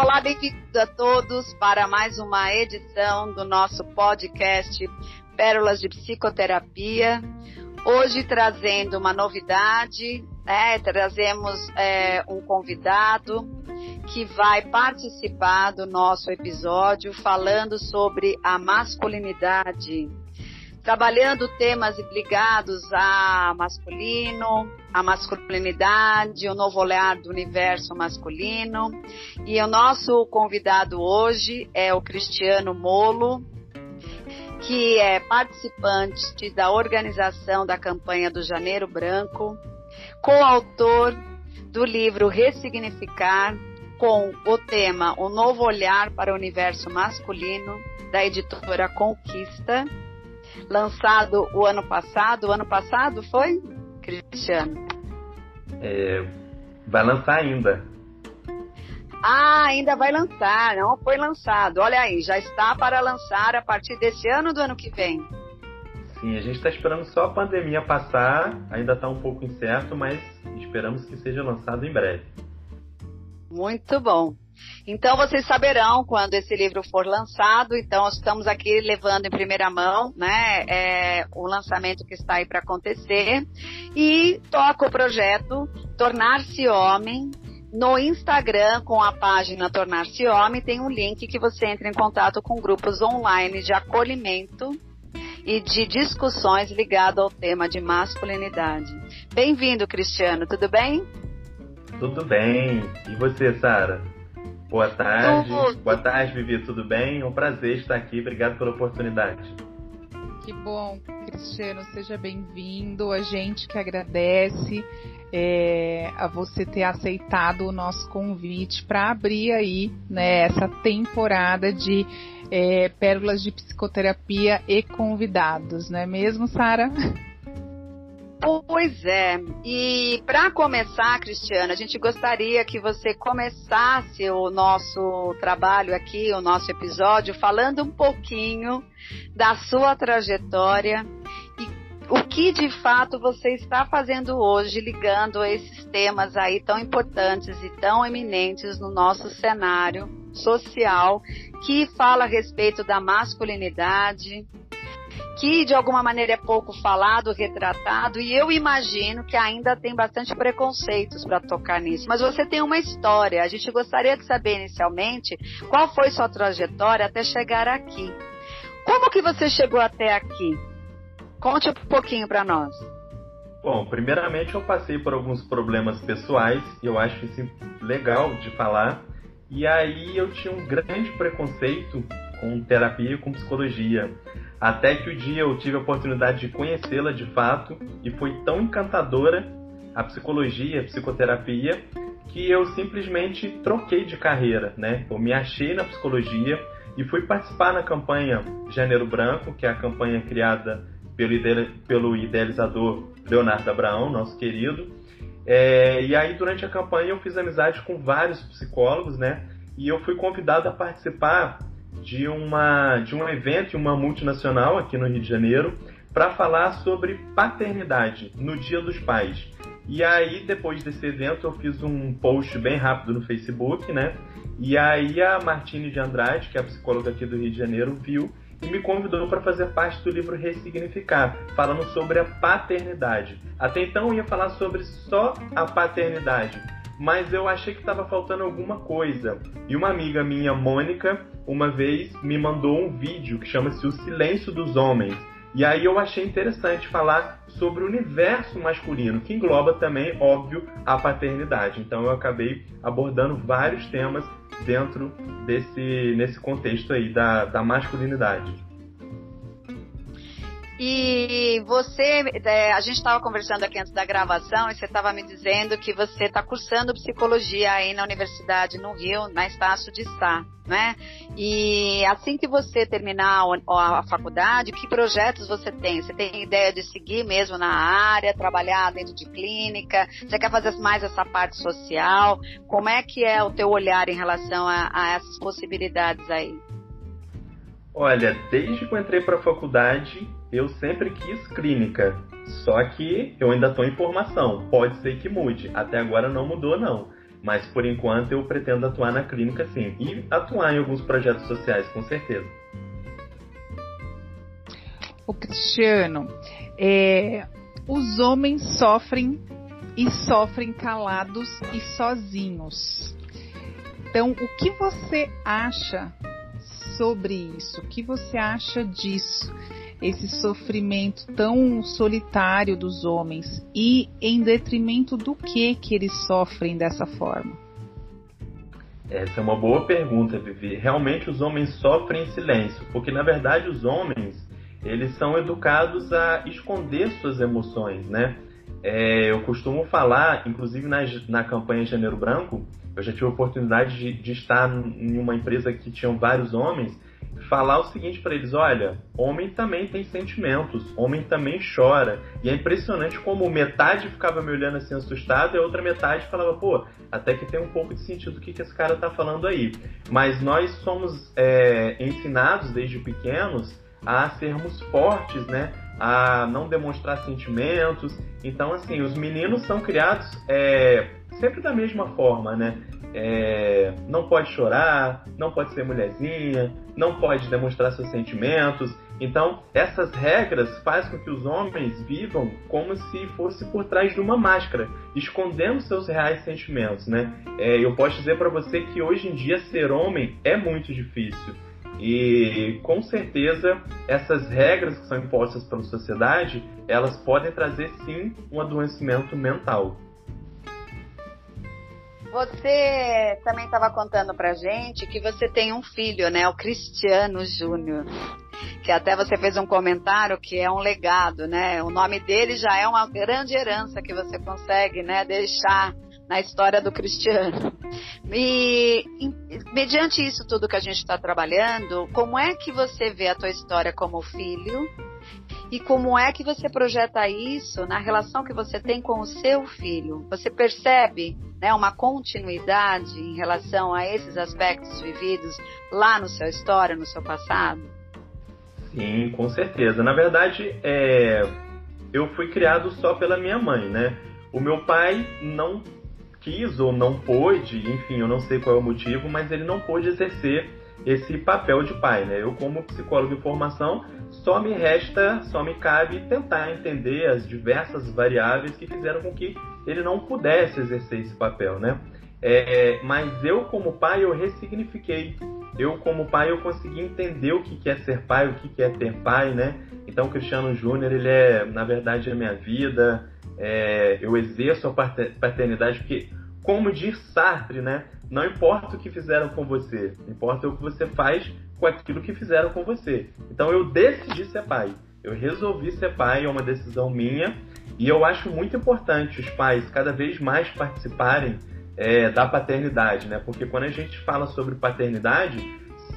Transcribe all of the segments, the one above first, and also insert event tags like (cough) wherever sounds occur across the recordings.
Olá, bem-vindos a todos para mais uma edição do nosso podcast Pérolas de Psicoterapia. Hoje trazendo uma novidade, né? trazemos é, um convidado que vai participar do nosso episódio falando sobre a masculinidade trabalhando temas ligados a masculino, a masculinidade, o novo olhar do universo masculino. E o nosso convidado hoje é o Cristiano Molo, que é participante da organização da campanha do Janeiro Branco, coautor do livro Ressignificar, com o tema O Novo Olhar para o Universo Masculino, da editora Conquista lançado o ano passado. O ano passado foi, Cristiano? É, vai lançar ainda. Ah, ainda vai lançar, não foi lançado. Olha aí, já está para lançar a partir desse ano do ano que vem. Sim, a gente está esperando só a pandemia passar, ainda está um pouco incerto, mas esperamos que seja lançado em breve. Muito bom. Então vocês saberão quando esse livro for lançado. Então estamos aqui levando em primeira mão, né, é, o lançamento que está aí para acontecer e toca o projeto Tornar-se Homem. No Instagram, com a página Tornar-se Homem, tem um link que você entra em contato com grupos online de acolhimento e de discussões ligadas ao tema de masculinidade. Bem-vindo, Cristiano, tudo bem? Tudo bem. E você, Sara? Boa tarde. Boa tarde, Vivi. Tudo bem? É um prazer estar aqui. Obrigado pela oportunidade. Que bom, Cristiano. Seja bem-vindo. A gente que agradece é, a você ter aceitado o nosso convite para abrir aí né, essa temporada de é, pérolas de psicoterapia e convidados, não é mesmo, Sara? Pois é. E para começar, Cristiana, a gente gostaria que você começasse o nosso trabalho aqui, o nosso episódio, falando um pouquinho da sua trajetória e o que de fato você está fazendo hoje, ligando esses temas aí tão importantes e tão eminentes no nosso cenário social, que fala a respeito da masculinidade, que de alguma maneira é pouco falado, retratado, e eu imagino que ainda tem bastante preconceitos para tocar nisso. Mas você tem uma história. A gente gostaria de saber inicialmente qual foi sua trajetória até chegar aqui. Como que você chegou até aqui? Conte um pouquinho para nós. Bom, primeiramente eu passei por alguns problemas pessoais e eu acho isso legal de falar. E aí eu tinha um grande preconceito com terapia e com psicologia. Até que o dia eu tive a oportunidade de conhecê-la de fato e foi tão encantadora a psicologia, a psicoterapia, que eu simplesmente troquei de carreira, né? Eu me achei na psicologia e fui participar na campanha Janeiro Branco, que é a campanha criada pelo, idealizador Leonardo Abraão, nosso querido. É, e aí, durante a campanha, eu fiz amizade com vários psicólogos, né? E eu fui convidado a participar de, uma, de um evento, uma multinacional aqui no Rio de Janeiro, para falar sobre paternidade no Dia dos Pais. E aí, depois desse evento, eu fiz um post bem rápido no Facebook, né? E aí a Martine de Andrade, que é a psicóloga aqui do Rio de Janeiro, viu e me convidou para fazer parte do livro Ressignificar, falando sobre a paternidade. Até então eu ia falar sobre só a paternidade, mas eu achei que estava faltando alguma coisa. E uma amiga minha, Mônica, uma vez me mandou um vídeo que chama-se O Silêncio dos Homens. E aí eu achei interessante falar sobre o universo masculino, que engloba também, óbvio, a paternidade. Então eu acabei abordando vários temas dentro desse nesse contexto aí da, da masculinidade. E você, é, a gente estava conversando aqui antes da gravação e você estava me dizendo que você está cursando psicologia aí na universidade no Rio, na Estácio de Sá, né? E assim que você terminar a, a faculdade, que projetos você tem? Você tem ideia de seguir mesmo na área, trabalhar dentro de clínica? Você quer fazer mais essa parte social? Como é que é o teu olhar em relação a, a essas possibilidades aí? Olha, desde que eu entrei para a faculdade, eu sempre quis clínica. Só que eu ainda estou em formação. Pode ser que mude. Até agora não mudou, não. Mas por enquanto eu pretendo atuar na clínica sim. E atuar em alguns projetos sociais, com certeza. O Cristiano, é, os homens sofrem e sofrem calados e sozinhos. Então, o que você acha sobre isso? O que você acha disso? Esse sofrimento tão solitário dos homens e em detrimento do que que eles sofrem dessa forma? Essa é uma boa pergunta, Vivi. Realmente os homens sofrem em silêncio, porque na verdade os homens eles são educados a esconder suas emoções, né? É, eu costumo falar, inclusive na, na campanha Janeiro Branco, eu já tive a oportunidade de, de estar em uma empresa que tinham vários homens, falar o seguinte para eles: olha, homem também tem sentimentos, homem também chora. E é impressionante como metade ficava me olhando assim assustado e a outra metade falava: pô, até que tem um pouco de sentido o que, que esse cara tá falando aí. Mas nós somos é, ensinados desde pequenos a sermos fortes, né? A não demonstrar sentimentos. Então, assim, os meninos são criados é, sempre da mesma forma, né? É, não pode chorar, não pode ser mulherzinha, não pode demonstrar seus sentimentos. Então, essas regras fazem com que os homens vivam como se fosse por trás de uma máscara, escondendo seus reais sentimentos, né? É, eu posso dizer para você que hoje em dia ser homem é muito difícil. E com certeza essas regras que são impostas pela sociedade, elas podem trazer sim um adoecimento mental. Você também estava contando pra gente que você tem um filho, né? O Cristiano Júnior. Que até você fez um comentário que é um legado, né? O nome dele já é uma grande herança que você consegue, né, deixar na história do Cristiano. E mediante isso tudo que a gente está trabalhando, como é que você vê a tua história como filho? E como é que você projeta isso na relação que você tem com o seu filho? Você percebe né, uma continuidade em relação a esses aspectos vividos lá no seu história, no seu passado? Sim, com certeza. Na verdade, é... eu fui criado só pela minha mãe, né? O meu pai não quis ou não pôde, enfim, eu não sei qual é o motivo, mas ele não pôde exercer esse papel de pai, né? Eu como psicólogo de formação, só me resta, só me cabe tentar entender as diversas variáveis que fizeram com que ele não pudesse exercer esse papel, né? É, mas eu como pai eu ressignifiquei. Eu como pai eu consegui entender o que é ser pai, o que é ter pai, né? Então o Cristiano Júnior ele é na verdade a minha vida. É, eu exerço a paternidade porque como diz Sartre, né? Não importa o que fizeram com você, importa o que você faz com aquilo que fizeram com você. Então eu decidi ser pai. Eu resolvi ser pai, é uma decisão minha. E eu acho muito importante os pais cada vez mais participarem é, da paternidade, né? Porque quando a gente fala sobre paternidade,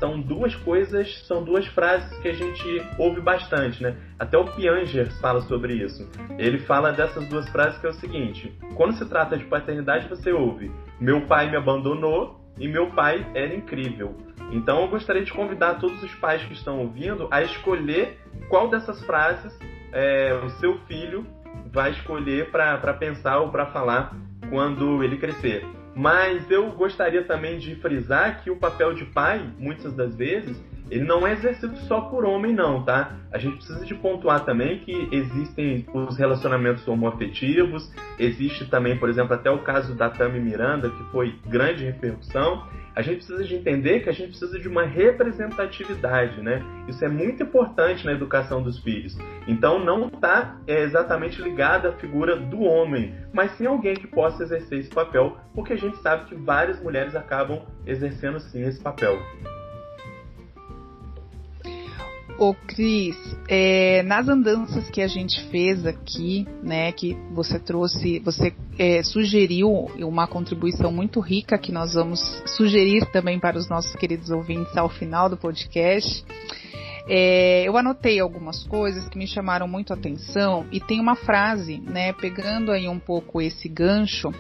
são duas coisas, são duas frases que a gente ouve bastante, né? Até o Pianger fala sobre isso. Ele fala dessas duas frases que é o seguinte: quando se trata de paternidade, você ouve meu pai me abandonou e meu pai era incrível. Então eu gostaria de convidar todos os pais que estão ouvindo a escolher qual dessas frases é, o seu filho vai escolher para pensar ou para falar quando ele crescer. Mas eu gostaria também de frisar que o papel de pai, muitas das vezes, ele não é exercido só por homem, não, tá? A gente precisa de pontuar também que existem os relacionamentos homoafetivos, existe também, por exemplo, até o caso da Tami Miranda, que foi grande repercussão. A gente precisa de entender que a gente precisa de uma representatividade, né? Isso é muito importante na educação dos filhos. Então não está é, exatamente ligada à figura do homem, mas sim alguém que possa exercer esse papel, porque a gente sabe que várias mulheres acabam exercendo sim esse papel. Ô Cris, é, nas andanças que a gente fez aqui, né, que você trouxe, você é, sugeriu uma contribuição muito rica que nós vamos sugerir também para os nossos queridos ouvintes ao final do podcast. É, eu anotei algumas coisas que me chamaram muito a atenção e tem uma frase, né, pegando aí um pouco esse gancho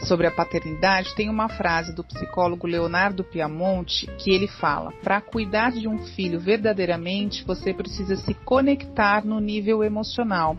sobre a paternidade, tem uma frase do psicólogo Leonardo Piamonte que ele fala: para cuidar de um filho verdadeiramente, você precisa se conectar no nível emocional.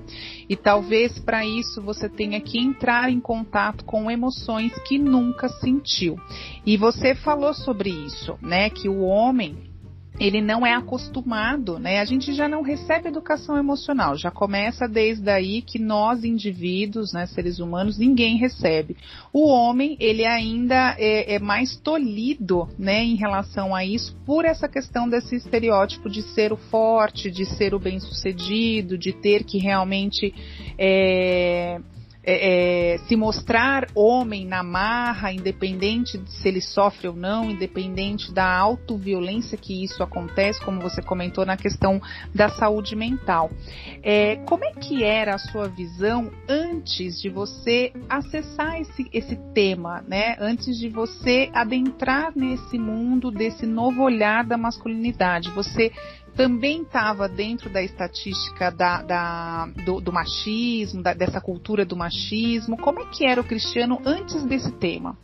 E talvez para isso você tenha que entrar em contato com emoções que nunca sentiu. E você falou sobre isso, né, que o homem ele não é acostumado, né? A gente já não recebe educação emocional, já começa desde aí que nós indivíduos, né, seres humanos, ninguém recebe. O homem, ele ainda é, é mais tolhido, né, em relação a isso, por essa questão desse estereótipo de ser o forte, de ser o bem-sucedido, de ter que realmente é, é, é, se mostrar homem na marra, independente de se ele sofre ou não, independente da autoviolência que isso acontece, como você comentou na questão da saúde mental. É, como é que era a sua visão antes de você acessar esse, esse tema, né? Antes de você adentrar nesse mundo desse novo olhar da masculinidade, você também estava dentro da estatística da, da do, do, machismo, da, dessa cultura do machismo. Como é que era o Cristiano antes desse tema?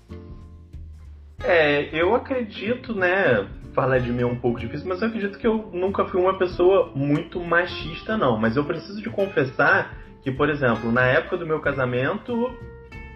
É, eu acredito, né? Falar de mim é um pouco difícil, mas eu acredito que eu nunca fui uma pessoa muito machista, não. Mas eu preciso de confessar que, por exemplo, na época do meu casamento,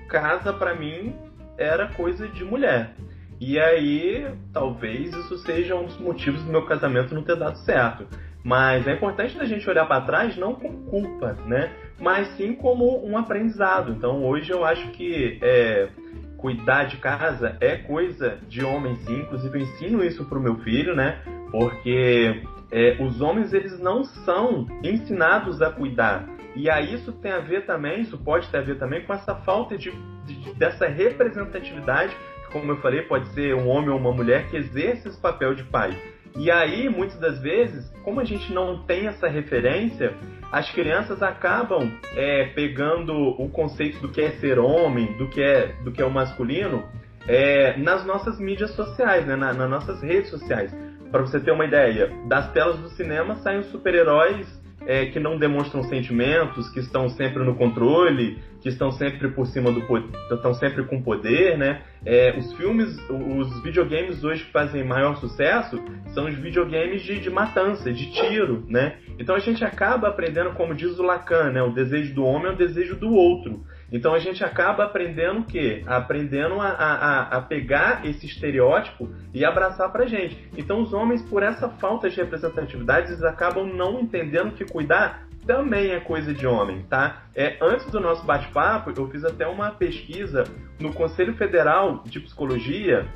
casa para mim era coisa de mulher. E aí, talvez isso seja um dos motivos do meu casamento não ter dado certo. Mas é importante a gente olhar para trás não com culpa, né? Mas sim como um aprendizado. Então hoje eu acho que é, cuidar de casa é coisa de homem sim. Inclusive eu ensino isso pro meu filho, né? Porque é, os homens eles não são ensinados a cuidar. E aí isso tem a ver também, isso pode ter a ver também com essa falta de, de dessa representatividade como eu falei, pode ser um homem ou uma mulher que exerce esse papel de pai. E aí, muitas das vezes, como a gente não tem essa referência, as crianças acabam é, pegando o conceito do que é ser homem, do que é, do que é o masculino, é, nas nossas mídias sociais, né, na, nas nossas redes sociais. Para você ter uma ideia, das telas do cinema saem os super-heróis é, que não demonstram sentimentos, que estão sempre no controle, que estão sempre por cima do estão sempre com poder, né? É, os filmes, os videogames hoje que fazem maior sucesso são os videogames de, de matança, de tiro, né? Então a gente acaba aprendendo, como diz o Lacan, né? O desejo do homem é o desejo do outro. Então a gente acaba aprendendo o quê? Aprendendo a, a, a pegar esse estereótipo e abraçar pra gente. Então os homens, por essa falta de representatividade, eles acabam não entendendo que cuidar também é coisa de homem, tá? É, antes do nosso bate-papo, eu fiz até uma pesquisa no Conselho Federal de Psicologia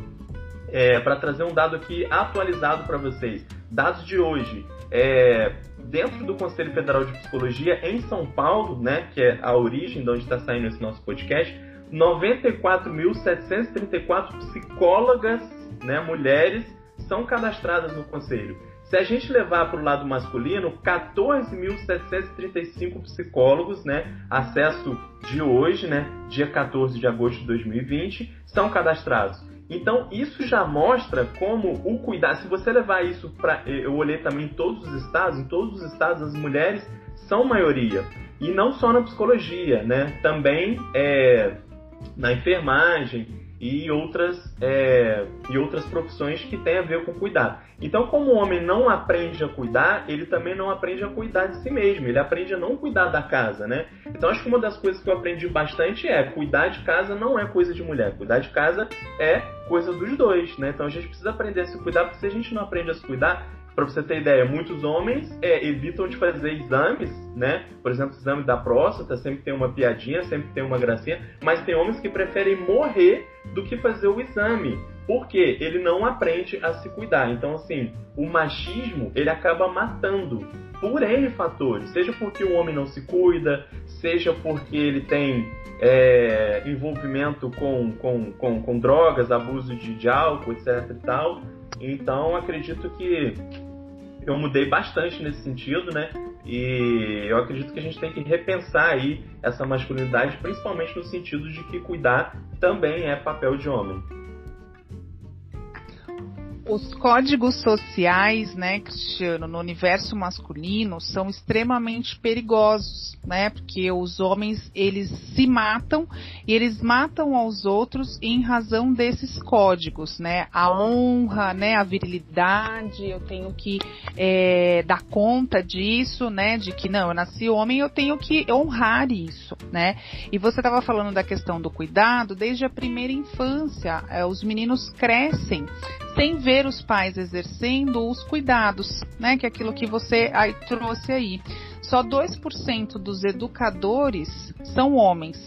é, para trazer um dado aqui atualizado para vocês. Dados de hoje. É, dentro do Conselho Federal de Psicologia, em São Paulo, né, que é a origem de onde está saindo esse nosso podcast, 94.734 psicólogas, né, mulheres, são cadastradas no Conselho. Se a gente levar para o lado masculino, 14.735 psicólogos, né, acesso de hoje, né, dia 14 de agosto de 2020, são cadastrados. Então, isso já mostra como o cuidado. Se você levar isso para. Eu olhei também em todos os estados, em todos os estados as mulheres são maioria. E não só na psicologia, né? Também é, na enfermagem, e outras, é, e outras profissões que têm a ver com cuidar. Então, como o homem não aprende a cuidar, ele também não aprende a cuidar de si mesmo, ele aprende a não cuidar da casa, né? Então, acho que uma das coisas que eu aprendi bastante é cuidar de casa não é coisa de mulher, cuidar de casa é coisa dos dois, né? Então, a gente precisa aprender a se cuidar, porque se a gente não aprende a se cuidar, para você ter ideia, muitos homens é, evitam de fazer exames, né? Por exemplo, exame da próstata sempre tem uma piadinha, sempre tem uma gracinha, mas tem homens que preferem morrer do que fazer o exame. Porque ele não aprende a se cuidar. Então, assim, o machismo ele acaba matando por N fatores. Seja porque o homem não se cuida, seja porque ele tem é, envolvimento com, com, com, com drogas, abuso de, de álcool, etc e tal. Então, acredito que eu mudei bastante nesse sentido, né? E eu acredito que a gente tem que repensar aí essa masculinidade, principalmente no sentido de que cuidar também é papel de homem. Os códigos sociais, né, Cristiano, no universo masculino são extremamente perigosos, né? Porque os homens, eles se matam e eles matam aos outros em razão desses códigos, né? A honra, né, a virilidade, eu tenho que é, dar conta disso, né? De que não, eu nasci homem, eu tenho que honrar isso, né? E você estava falando da questão do cuidado desde a primeira infância. É, os meninos crescem sem ver os pais exercendo os cuidados, né? Que é aquilo que você aí, trouxe aí. Só 2% dos educadores são homens.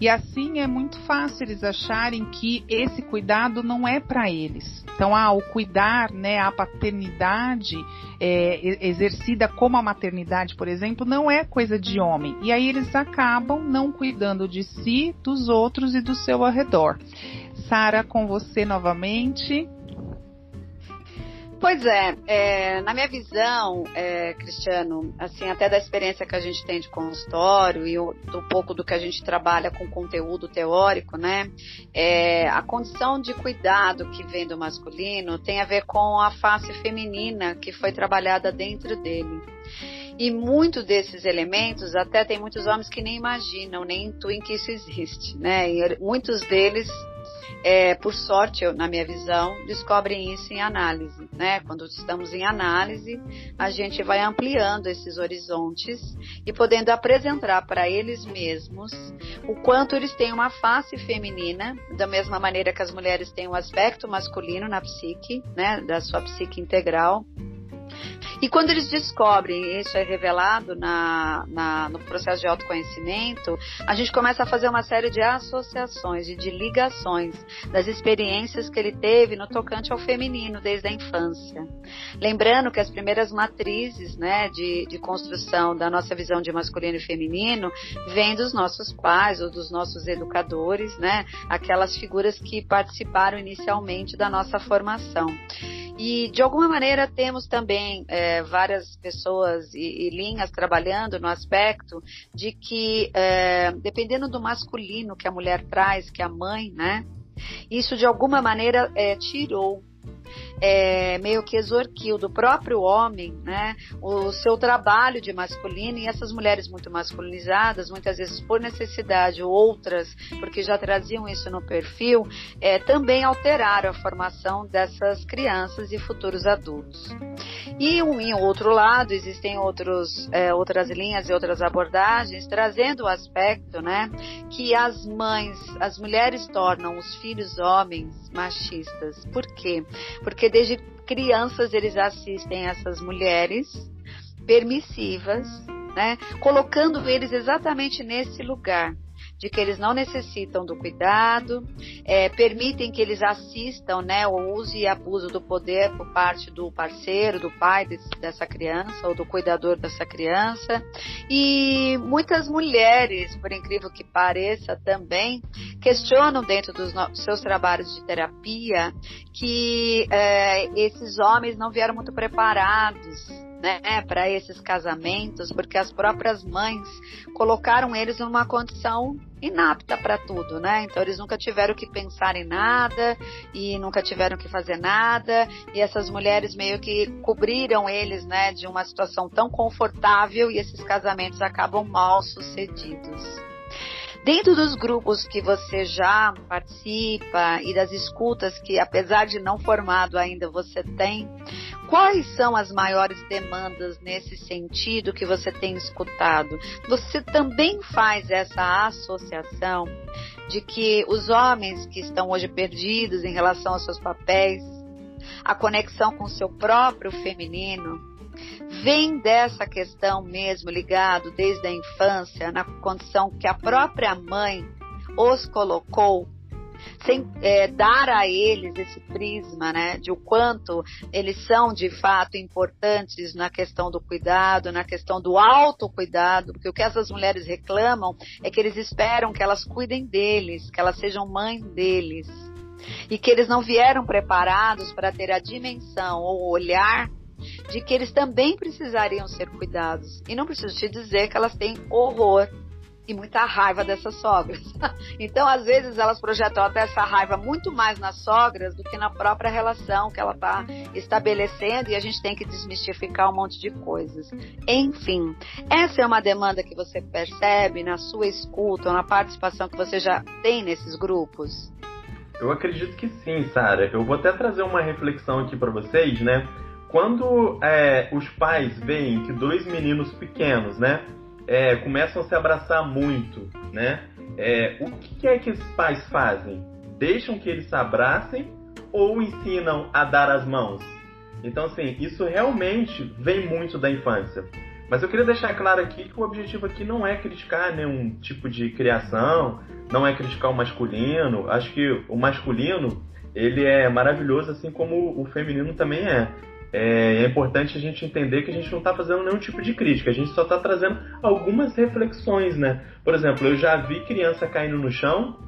E assim é muito fácil eles acharem que esse cuidado não é para eles. Então, ah, o cuidar, né, a paternidade é, exercida como a maternidade, por exemplo, não é coisa de homem. E aí eles acabam não cuidando de si, dos outros e do seu arredor. Sara, com você novamente. Pois é, é, na minha visão, é, Cristiano, assim, até da experiência que a gente tem de consultório e do pouco do que a gente trabalha com conteúdo teórico, né? É, a condição de cuidado que vem do masculino tem a ver com a face feminina que foi trabalhada dentro dele. E muitos desses elementos, até tem muitos homens que nem imaginam, nem intuem que isso existe, né? E muitos deles é, por sorte, eu, na minha visão, descobrem isso em análise. Né? Quando estamos em análise, a gente vai ampliando esses horizontes e podendo apresentar para eles mesmos o quanto eles têm uma face feminina, da mesma maneira que as mulheres têm um aspecto masculino na psique, né, da sua psique integral. E quando eles descobrem, isso é revelado na, na, no processo de autoconhecimento, a gente começa a fazer uma série de associações e de ligações das experiências que ele teve no tocante ao feminino desde a infância. Lembrando que as primeiras matrizes né, de, de construção da nossa visão de masculino e feminino vêm dos nossos pais ou dos nossos educadores, né, aquelas figuras que participaram inicialmente da nossa formação. E de alguma maneira temos também é, várias pessoas e, e, linhas trabalhando no aspecto de que, é, dependendo do masculino que a mulher traz, que a mãe, né? Isso de alguma maneira é, tirou é, meio que exorquiu do próprio homem, né, o seu trabalho de masculino e essas mulheres muito masculinizadas, muitas vezes por necessidade ou outras, porque já traziam isso no perfil, é, também alteraram a formação dessas crianças e futuros adultos. E em outro lado, existem outros, é, outras linhas e outras abordagens, trazendo o aspecto, né, que as mães, as mulheres tornam os filhos homens machistas. Por quê? Porque desde crianças eles assistem essas mulheres permissivas, né, colocando eles exatamente nesse lugar de que eles não necessitam do cuidado, é, permitem que eles assistam né, o uso e abuso do poder por parte do parceiro, do pai desse, dessa criança ou do cuidador dessa criança. E muitas mulheres, por incrível que pareça, também questionam dentro dos seus trabalhos de terapia que é, esses homens não vieram muito preparados né, para esses casamentos, porque as próprias mães colocaram eles numa condição inapta para tudo, né? Então eles nunca tiveram que pensar em nada e nunca tiveram que fazer nada, e essas mulheres meio que cobriram eles, né, de uma situação tão confortável e esses casamentos acabam mal sucedidos. Dentro dos grupos que você já participa e das escutas que, apesar de não formado ainda, você tem, quais são as maiores demandas nesse sentido que você tem escutado? Você também faz essa associação de que os homens que estão hoje perdidos em relação aos seus papéis, a conexão com o seu próprio feminino, vem dessa questão mesmo ligado desde a infância, na condição que a própria mãe os colocou, sem é, dar a eles esse prisma, né, de o quanto eles são de fato importantes na questão do cuidado, na questão do autocuidado, porque o que essas mulheres reclamam é que eles esperam que elas cuidem deles, que elas sejam mãe deles. E que eles não vieram preparados para ter a dimensão ou olhar de que eles também precisariam ser cuidados. E não preciso te dizer que elas têm horror e muita raiva dessas sogras. (laughs) Então, às vezes, elas projetam até essa raiva muito mais nas sogras do que na própria relação que ela está estabelecendo e a gente tem que desmistificar um monte de coisas. Enfim, essa é uma demanda que você percebe na sua escuta ou na participação que você já tem nesses grupos? Eu acredito que sim, Sara. Eu vou até trazer uma reflexão aqui para vocês, né? Quando é, os pais veem que dois meninos pequenos, né, é, começam a se abraçar muito, né? É, o que é que os pais fazem? Deixam que eles se abracem ou ensinam a dar as mãos? Então, assim, isso realmente vem muito da infância. Mas eu queria deixar claro aqui que o objetivo aqui não é criticar nenhum tipo de criação, não é criticar o masculino. Acho que o masculino ele é maravilhoso, assim como o feminino também é é, é, importante a gente entender que a gente não está fazendo nenhum tipo de crítica, a gente só está trazendo algumas reflexões, né? Por exemplo, eu já vi criança caindo no chão,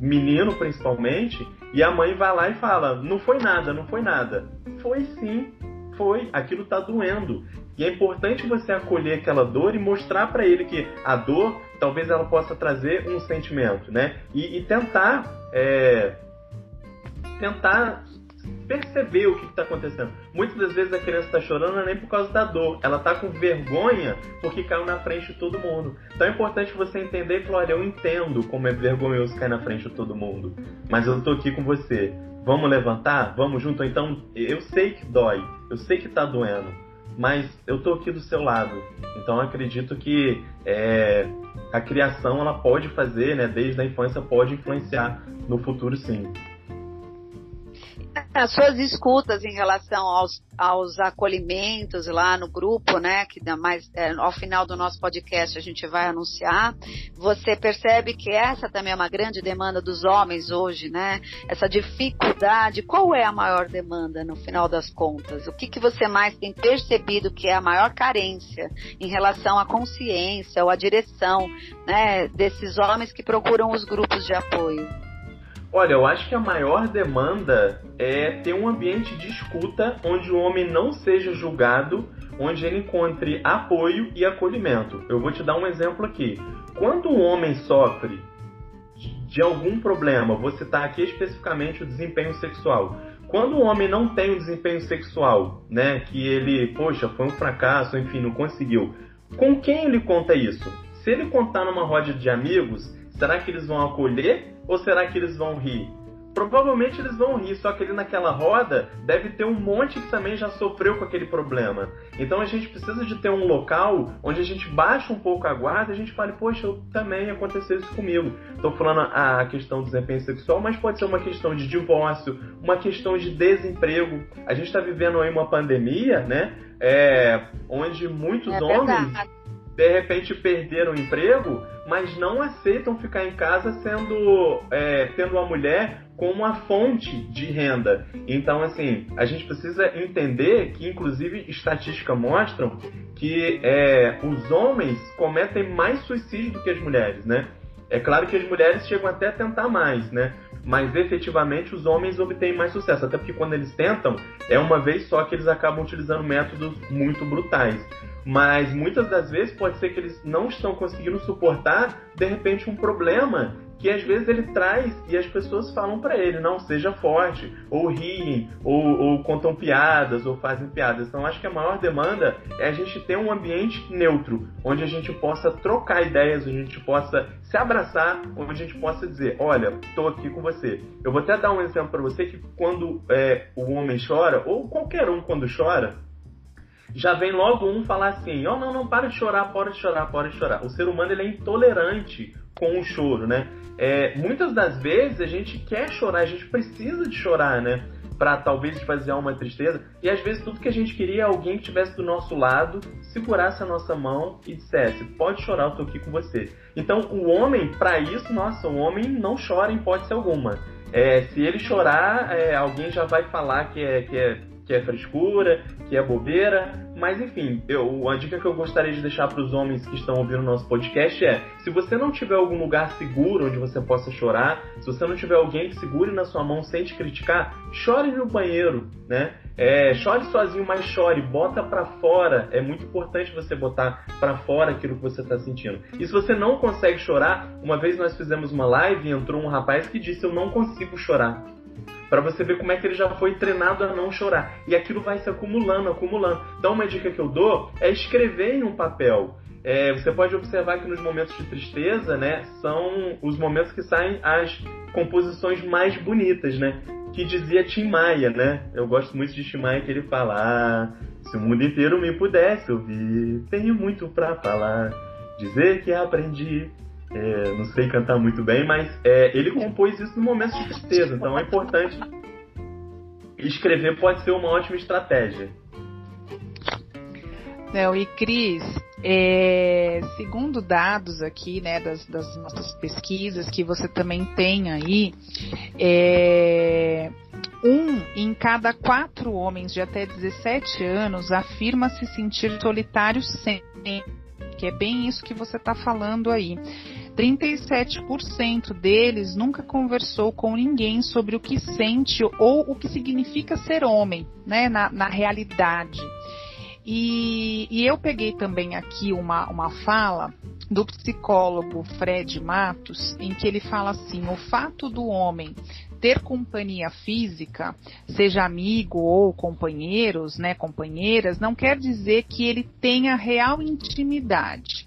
menino principalmente, e a mãe vai lá e fala: não foi nada, não foi nada. Foi sim, foi, aquilo está doendo. E é importante você acolher aquela dor e mostrar para ele que a dor talvez ela possa trazer um sentimento, né? E, e tentar é, tentar perceber o que está acontecendo. Muitas das vezes a criança está chorando não é nem por causa da dor, ela está com vergonha porque caiu na frente de todo mundo. Então é importante você entender e falar: olha, eu entendo como é vergonhoso cair na frente de todo mundo, mas eu estou aqui com você. Vamos levantar? Vamos junto? Então, eu sei que dói, eu sei que está doendo, mas eu estou aqui do seu lado. Então, acredito que é, a criação ela pode fazer, né, desde a infância, pode influenciar no futuro, sim. As suas escutas em relação aos, aos acolhimentos lá no grupo, né? Que mais, é, ao final do nosso podcast a gente vai anunciar. Você percebe que essa também é uma grande demanda dos homens hoje, né? Essa dificuldade. Qual é a maior demanda no final das contas? O que, que você mais tem percebido que é a maior carência em relação à consciência ou à direção, né? Desses homens que procuram os grupos de apoio? Olha, eu acho que a maior demanda é ter um ambiente de escuta onde o homem não seja julgado, onde ele encontre apoio e acolhimento. Eu vou te dar um exemplo aqui. Quando um homem sofre de algum problema, vou citar aqui especificamente o desempenho sexual. Quando o homem não tem um desempenho sexual, né, que ele, poxa, foi um fracasso, enfim, não conseguiu, com quem ele conta isso? Se ele contar numa roda de amigos, será que eles vão acolher ou será que eles vão rir? Provavelmente eles vão rir, só que ali naquela roda deve ter um monte que também já sofreu com aquele problema. Então a gente precisa de ter um local onde a gente baixa um pouco a guarda e a gente fale, poxa, eu também aconteceu isso comigo. Estou falando a questão do desempenho sexual, mas pode ser uma questão de divórcio, uma questão de desemprego. A gente está vivendo aí uma pandemia, né? É, onde muitos é homens de repente perderam o emprego, mas não aceitam ficar em casa sendo é, tendo uma mulher como uma fonte de renda. Então, assim, a gente precisa entender que, inclusive, estatísticas mostram que é, os homens cometem mais suicídio do que as mulheres, né? É claro que as mulheres chegam até a tentar mais, né? Mas efetivamente os homens obtêm mais sucesso, até porque quando eles tentam, é uma vez só que eles acabam utilizando métodos muito brutais mas muitas das vezes pode ser que eles não estão conseguindo suportar de repente um problema que às vezes ele traz e as pessoas falam para ele não seja forte ou riem ou, ou, contam piadas ou fazem piadas. Então acho que a maior demanda é a gente ter um ambiente neutro onde a gente possa trocar ideias onde a gente possa se abraçar onde a gente possa dizer olha estou aqui com você eu vou até dar um exemplo para você que quando é, o homem chora ou qualquer um quando chora já vem logo um falar assim: ó, oh, não, não, para de chorar, para de chorar, para de chorar. O ser humano ele é intolerante com o choro, né? É, muitas das vezes a gente quer chorar, a gente precisa de chorar, né? Para talvez esvaziar uma tristeza. E às vezes tudo que a gente queria é alguém que estivesse do nosso lado, segurasse a nossa mão e dissesse: pode chorar, eu tô aqui com você. Então o homem, para isso, nossa, o homem não chora em hipótese alguma. É, se ele chorar, é, alguém já vai falar que é, que é que é frescura, que é bobeira. Mas enfim, eu, a dica que eu gostaria de deixar para os homens que estão ouvindo o nosso podcast é: se você não tiver algum lugar seguro onde você possa chorar, se você não tiver alguém que segure na sua mão sem te criticar, chore no banheiro, né? É, chore sozinho, mas chore, bota para fora. É muito importante você botar para fora aquilo que você está sentindo. E se você não consegue chorar, uma vez nós fizemos uma live e entrou um rapaz que disse: Eu não consigo chorar. Para você ver como é que ele já foi treinado a não chorar. E aquilo vai se acumulando, acumulando. Então, uma dica que eu dou é escrever em um papel. É, você pode observar que nos momentos de tristeza, né, são os momentos que saem as composições mais bonitas, né? Que dizia Tim Maia, né? Eu gosto muito de Tim Maia que ele fala: ah, se o mundo inteiro me pudesse ouvir, tenho muito para falar, dizer que aprendi. É, não sei cantar muito bem, mas é, ele compôs isso no momento de tristeza, então é importante. Escrever pode ser uma ótima estratégia. Não, e Cris, é, segundo dados aqui, né, das, das, nossas pesquisas que você também tem aí, é, um em cada quatro homens de até 17 anos afirma se sentir solitário sempre, que é bem isso que você está falando aí. 37% deles nunca conversou com ninguém sobre o que sente ou o que significa ser homem, né, na, na realidade. E, e eu peguei também aqui uma, uma fala do psicólogo Fred Matos, em que ele fala assim: o fato do homem ter companhia física, seja amigo ou companheiros, né, companheiras, não quer dizer que ele tenha real intimidade.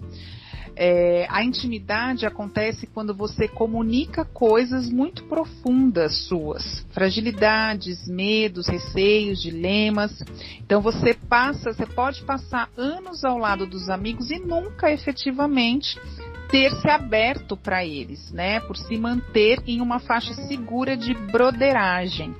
É, a intimidade acontece quando você comunica coisas muito profundas suas, fragilidades, medos, receios, dilemas. Então você passa, você pode passar anos ao lado dos amigos e nunca efetivamente ter se aberto para eles, né? Por se manter em uma faixa segura de broderagem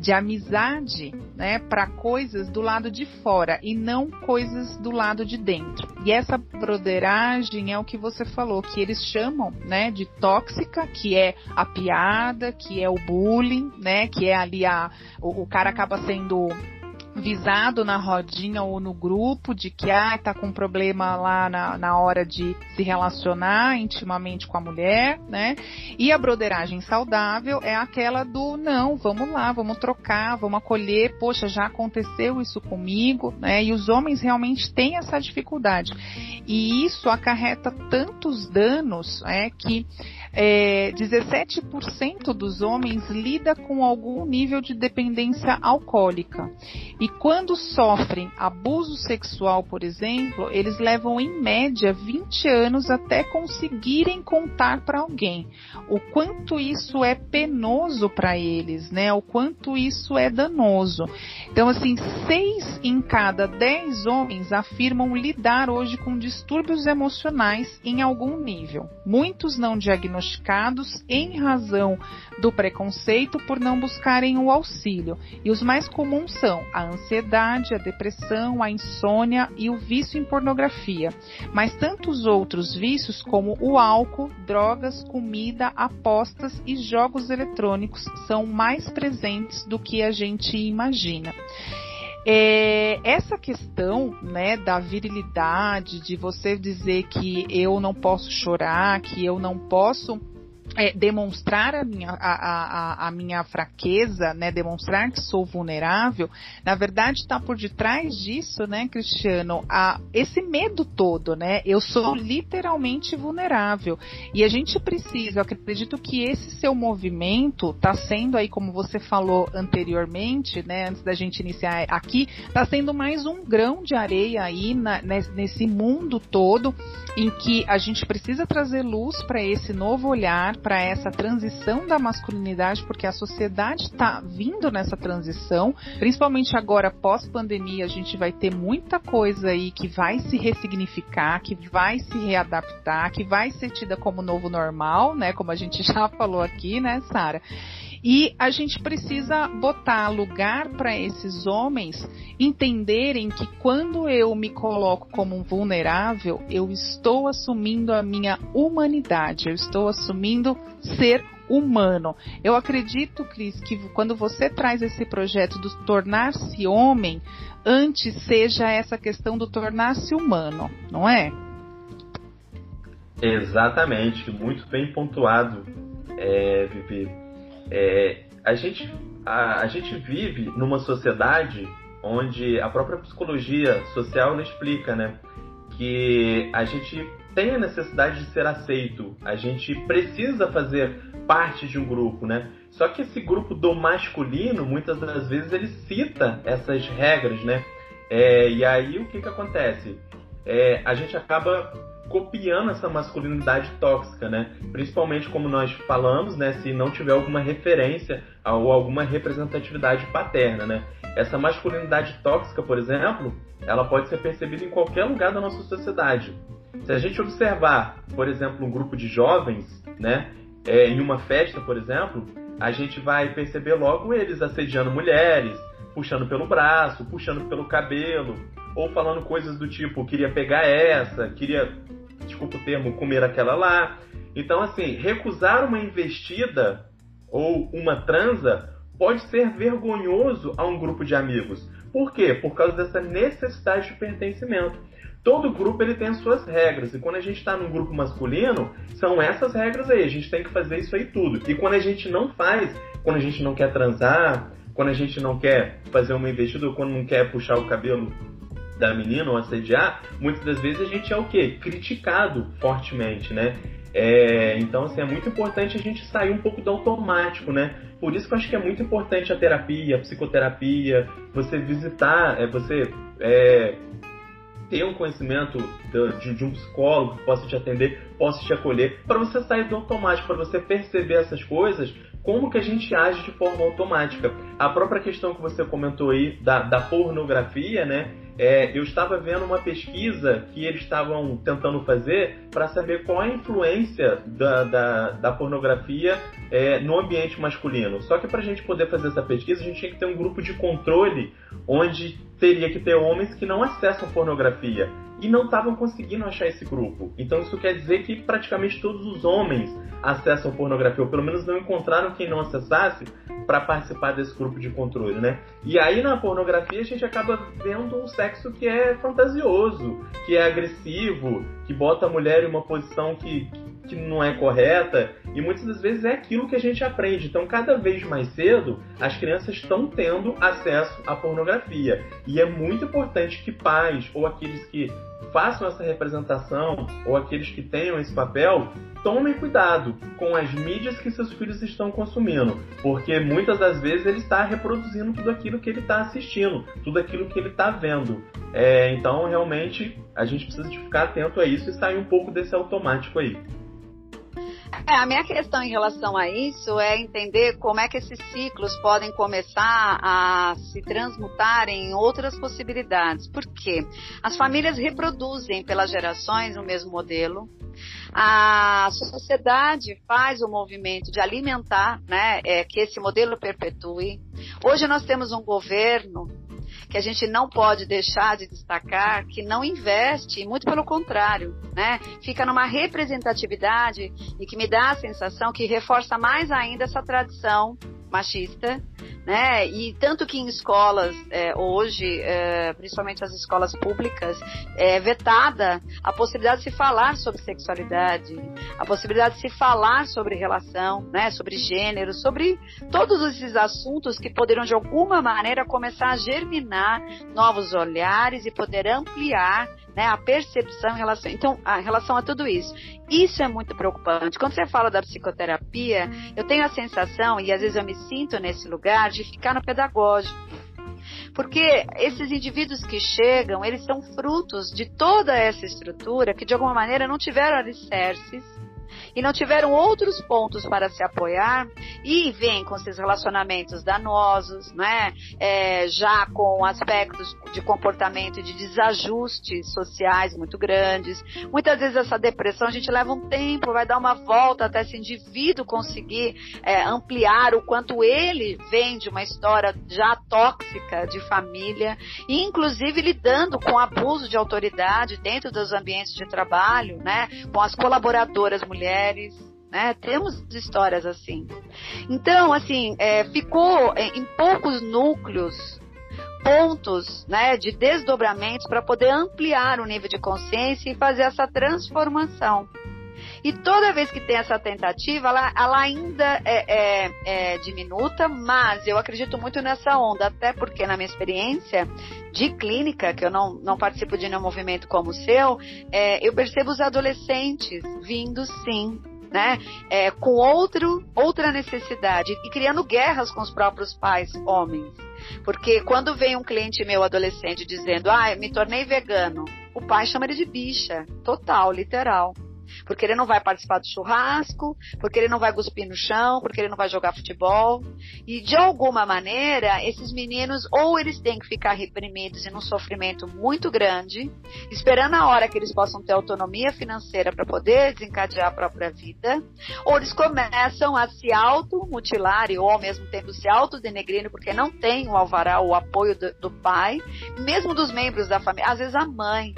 de amizade, né, para coisas do lado de fora e não coisas do lado de dentro. E essa broderagem é o que você falou, que eles chamam, né, de tóxica, que é a piada, que é o bullying, né, que é ali a o, o cara acaba sendo visado na rodinha ou no grupo de que ah, tá com problema lá na, na hora de se relacionar intimamente com a mulher, né? E a broderagem saudável é aquela do não, vamos lá, vamos trocar, vamos acolher, poxa, já aconteceu isso comigo, né? E os homens realmente têm essa dificuldade. E isso acarreta tantos danos, é que é, 17% dos homens lida com algum nível de dependência alcoólica. E quando sofrem abuso sexual, por exemplo, eles levam em média 20 anos até conseguirem contar para alguém. O quanto isso é penoso para eles, né? O quanto isso é danoso. Então, assim, 6 em cada 10 homens afirmam lidar hoje com distúrbios emocionais em algum nível. Muitos não diagnosticados diagnosticados em razão do preconceito por não buscarem o auxílio. E os mais comuns são a ansiedade, a depressão, a insônia e o vício em pornografia. Mas tantos outros vícios como o álcool, drogas, comida, apostas e jogos eletrônicos são mais presentes do que a gente imagina. É, essa questão né, da virilidade, de você dizer que eu não posso chorar, que eu não posso é, demonstrar a minha, a, a, a, minha fraqueza, né, demonstrar que sou vulnerável, na verdade está por detrás disso, né, Cristiano, a, esse medo todo, né, eu sou literalmente vulnerável. E a gente precisa, eu acredito que esse seu movimento está sendo aí, como você falou anteriormente, né, antes da gente iniciar aqui, está sendo mais um grão de areia aí na, nesse mundo todo em que a gente precisa trazer luz para esse novo olhar para essa transição da masculinidade, porque a sociedade está vindo nessa transição, principalmente agora pós-pandemia, a gente vai ter muita coisa aí que vai se ressignificar, que vai se readaptar, que vai ser tida como novo normal, né? Como a gente (laughs) já falou aqui, né, Sara? E a gente precisa botar lugar para esses homens entenderem que quando eu me coloco como um vulnerável, eu estou assumindo a minha humanidade, eu estou assumindo ser humano. Eu acredito, Cris, que quando você traz esse projeto do tornar-se homem, antes seja essa questão do tornar-se humano, não é? Exatamente, muito bem pontuado, é, Vivi. É, a gente a, a gente vive numa sociedade onde a própria psicologia social nos explica, né? Que a gente tem a necessidade de ser aceito, a gente precisa fazer parte de um grupo, né? Só que esse grupo do masculino, muitas das vezes, ele cita essas regras, né? É, e aí o que que acontece? É, a gente acaba copiando essa masculinidade tóxica, né? Principalmente como nós falamos, né? Se não tiver alguma referência ou alguma representatividade paterna, né? Essa masculinidade tóxica, por exemplo, ela pode ser percebida em qualquer lugar da nossa sociedade. Se a gente observar, por exemplo, um grupo de jovens, né? É, em uma festa, por exemplo, a gente vai perceber logo eles assediando mulheres, puxando pelo braço, puxando pelo cabelo, ou falando coisas do tipo, queria pegar essa, queria, desculpa o termo, comer aquela lá. Então, assim, recusar uma investida ou uma transa pode ser vergonhoso a um grupo de amigos. Por quê? Por causa dessa necessidade de pertencimento. Todo grupo ele tem as suas regras e quando a gente está num grupo masculino são essas regras aí. A gente tem que fazer isso aí tudo. E quando a gente não faz, quando a gente não quer transar, quando a gente não quer fazer uma investida quando não quer puxar o cabelo da menina ou assediar, muitas das vezes a gente é o quê? Criticado fortemente, né? É, então, assim, é muito importante a gente sair um pouco do automático, né? Por isso que eu acho que é muito importante a terapia, a psicoterapia, você visitar, é, você é, ter um conhecimento de, de, um psicólogo que possa te atender, possa te acolher, para você sair do automático, para você perceber essas coisas, como que a gente age de forma automática. A própria questão que você comentou aí da, da pornografia, né? É, eu estava vendo uma pesquisa que eles estavam tentando fazer para saber qual a influência da, da, da pornografia é, no ambiente masculino. Só que para a gente poder fazer essa pesquisa, a gente tinha que ter um grupo de controle onde teria que ter homens que não acessam pornografia e não estavam conseguindo achar esse grupo. Então isso quer dizer que praticamente todos os homens acessam pornografia, ou pelo menos não encontraram quem não acessasse para participar desse grupo de controle, né? E aí na pornografia a gente acaba vendo um sexo que é fantasioso, que é agressivo, que bota a mulher em uma posição que, que não é correta, e muitas das vezes é aquilo que a gente aprende. Então, cada vez mais cedo, as crianças estão tendo acesso à pornografia. E é muito importante que pais ou aqueles que façam essa representação ou aqueles que tenham esse papel tomem cuidado com as mídias que seus filhos estão consumindo, porque muitas das vezes ele está reproduzindo tudo aquilo que ele está assistindo, tudo aquilo que ele está vendo. É, então, realmente, a gente precisa de ficar atento a isso e sair um pouco desse automático aí. É, a minha questão em relação a isso é entender como é que esses ciclos podem começar a se transmutar em outras possibilidades. Por quê? As famílias reproduzem pelas gerações o mesmo modelo. A sociedade faz o movimento de alimentar, né, é, que esse modelo perpetue. Hoje nós temos um governo que a gente não pode deixar de destacar que não investe, muito pelo contrário, né? Fica numa representatividade e que me dá a sensação que reforça mais ainda essa tradição machista né? E tanto que em escolas é, hoje, é, principalmente as escolas públicas, é vetada a possibilidade de se falar sobre sexualidade, a possibilidade de se falar sobre relação, né? Sobre gênero, sobre todos esses assuntos que poderiam de alguma maneira começar a germinar novos olhares e poder ampliar né, a percepção em relação, então, a relação a tudo isso. Isso é muito preocupante. Quando você fala da psicoterapia, eu tenho a sensação, e às vezes eu me sinto nesse lugar, de ficar no pedagógico. Porque esses indivíduos que chegam, eles são frutos de toda essa estrutura que de alguma maneira não tiveram alicerces e não tiveram outros pontos para se apoiar e vem com seus relacionamentos danosos, né? É, já com aspectos de comportamento e de desajustes sociais muito grandes. Muitas vezes essa depressão a gente leva um tempo, vai dar uma volta até esse indivíduo conseguir é, ampliar o quanto ele vem de uma história já tóxica de família, inclusive lidando com abuso de autoridade dentro dos ambientes de trabalho, né? Com as colaboradoras mulheres, né? Temos histórias assim. Então, assim, é, ficou é, em poucos núcleos pontos né, de desdobramentos para poder ampliar o nível de consciência e fazer essa transformação. E toda vez que tem essa tentativa, ela, ela ainda é, é, é, diminuta, mas eu acredito muito nessa onda, até porque na minha experiência de clínica, que eu não, não participo de nenhum movimento como o seu, é, eu percebo os adolescentes vindo sim né, é, com outro, outra necessidade e criando guerras com os próprios pais homens. Porque quando vem um cliente meu adolescente dizendo, ah, me tornei vegano, o pai chama ele de bicha, total, literal porque ele não vai participar do churrasco, porque ele não vai cuspir no chão, porque ele não vai jogar futebol. E de alguma maneira, esses meninos ou eles têm que ficar reprimidos e num sofrimento muito grande, esperando a hora que eles possam ter autonomia financeira para poder desencadear a própria vida, ou eles começam a se automutilar ou ao mesmo tempo se autodenegrindo porque não tem o alvará, o apoio do, do pai, mesmo dos membros da família, às vezes a mãe,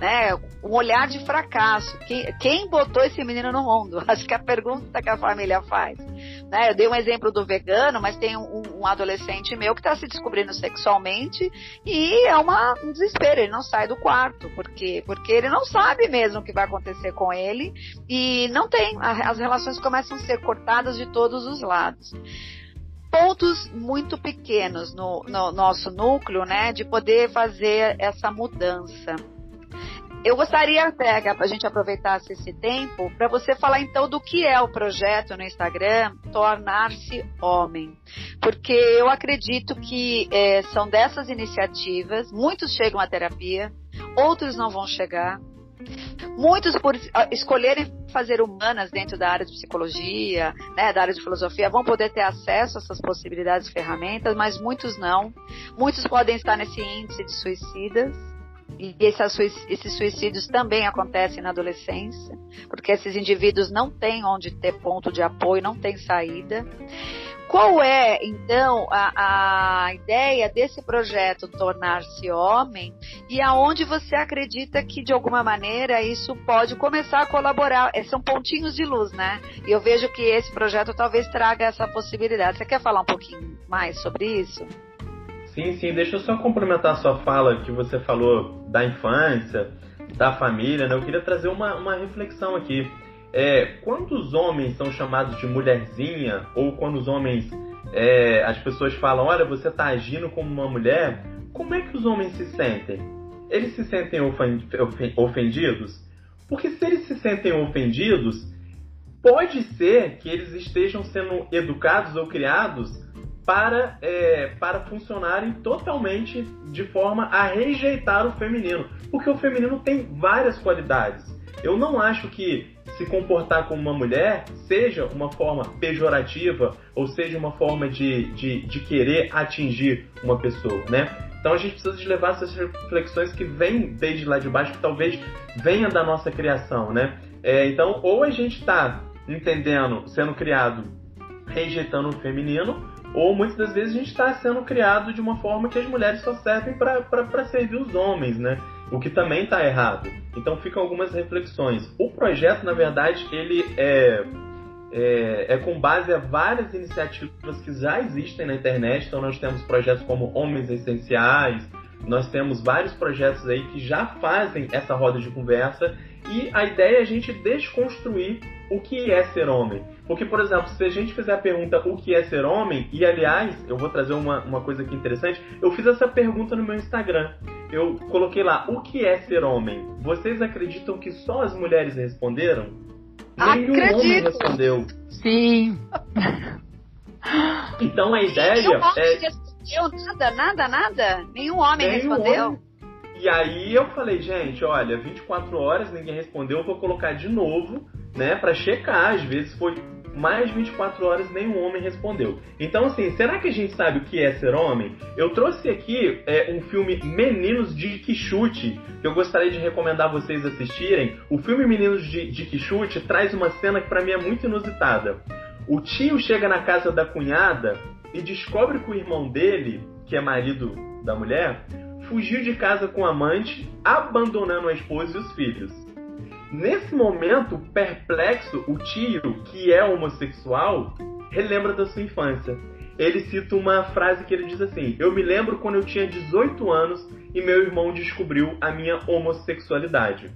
né? Um olhar de fracasso. Quem, quem botou esse menino no mundo? (laughs) Acho que é a pergunta que a família faz. Né? Eu dei um exemplo do vegano, mas tem um, um adolescente meu que está se descobrindo sexualmente e é uma, um desespero. Ele não sai do quarto porque porque ele não sabe mesmo o que vai acontecer com ele e não tem. As relações começam a ser cortadas de todos os lados pontos muito pequenos no, no, nosso núcleo, né, de poder fazer essa mudança. Eu gostaria até que a gente aproveitasse esse tempo para você falar então do que é o projeto no Instagram Tornar-se Homem. Porque eu acredito que é, são dessas iniciativas, muitos chegam à terapia, outros não vão chegar. Muitos, por escolherem fazer humanas dentro da área de psicologia, né, da área de filosofia, vão poder ter acesso a essas possibilidades e ferramentas, mas muitos não. Muitos podem estar nesse índice de suicidas e esses suicídios também acontecem na adolescência, porque esses indivíduos não têm onde ter ponto de apoio, não têm saída. Qual é, então, a, a ideia desse projeto Tornar-se Homem e aonde você acredita que, de alguma maneira, isso pode começar a colaborar? É, são pontinhos de luz, né? E eu vejo que esse projeto talvez traga essa possibilidade. Você quer falar um pouquinho mais sobre isso? Sim, sim, deixa eu só complementar a sua fala que você falou da infância, da família, né? Eu queria trazer uma, uma reflexão aqui. É, quando os homens são chamados de mulherzinha, ou quando os homens, é, as pessoas falam, olha, você está agindo como uma mulher, como é que os homens se sentem? Eles se sentem ofendidos? Porque se eles se sentem ofendidos, pode ser que eles estejam sendo educados ou criados para, é, para funcionarem totalmente de forma a rejeitar o feminino. Porque o feminino tem várias qualidades. Eu não acho que se comportar como uma mulher seja uma forma pejorativa ou seja uma forma de, de, de querer atingir uma pessoa, né? Então a gente precisa de levar essas reflexões que vêm desde lá de baixo, que talvez venha da nossa criação, né? É, então, ou a gente está entendendo, sendo criado, rejeitando o feminino, ou muitas das vezes a gente está sendo criado de uma forma que as mulheres só servem para servir os homens, né? O que também está errado. Então ficam algumas reflexões. O projeto, na verdade, ele é, é, é, com base a várias iniciativas que já existem na internet. Então nós temos projetos como Homens Essenciais, nós temos vários projetos aí que já fazem essa roda de conversa e a ideia é a gente desconstruir o que é ser homem. Porque, por exemplo, se a gente fizer a pergunta o que é ser homem, e aliás, eu vou trazer uma, uma coisa aqui interessante, eu fiz essa pergunta no meu Instagram. Eu coloquei lá, o que é ser homem? Vocês acreditam que só as mulheres responderam? Nenhum Acredito. homem respondeu. Sim. Então a ideia Nenhum homem é. Respondeu nada, nada, nada? Nenhum homem Nenhum respondeu? Homem... E aí eu falei, gente, olha, 24 horas, ninguém respondeu, vou colocar de novo, né, para checar. Às vezes foi mais de 24 horas nenhum homem respondeu. Então, assim, será que a gente sabe o que é ser homem? Eu trouxe aqui é, um filme Meninos de Quixute, que eu gostaria de recomendar vocês assistirem. O filme Meninos de, de Quixute traz uma cena que para mim é muito inusitada. O tio chega na casa da cunhada e descobre que o irmão dele, que é marido da mulher, fugiu de casa com o amante, abandonando a esposa e os filhos. Nesse momento, perplexo, o tio, que é homossexual, relembra da sua infância. Ele cita uma frase que ele diz assim: Eu me lembro quando eu tinha 18 anos e meu irmão descobriu a minha homossexualidade.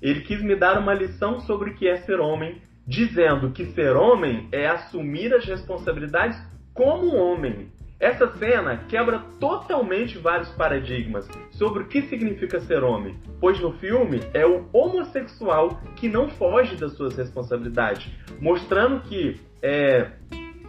Ele quis me dar uma lição sobre o que é ser homem, dizendo que ser homem é assumir as responsabilidades como homem. Essa cena quebra totalmente vários paradigmas sobre o que significa ser homem, pois no filme é o homossexual que não foge das suas responsabilidades, mostrando que é,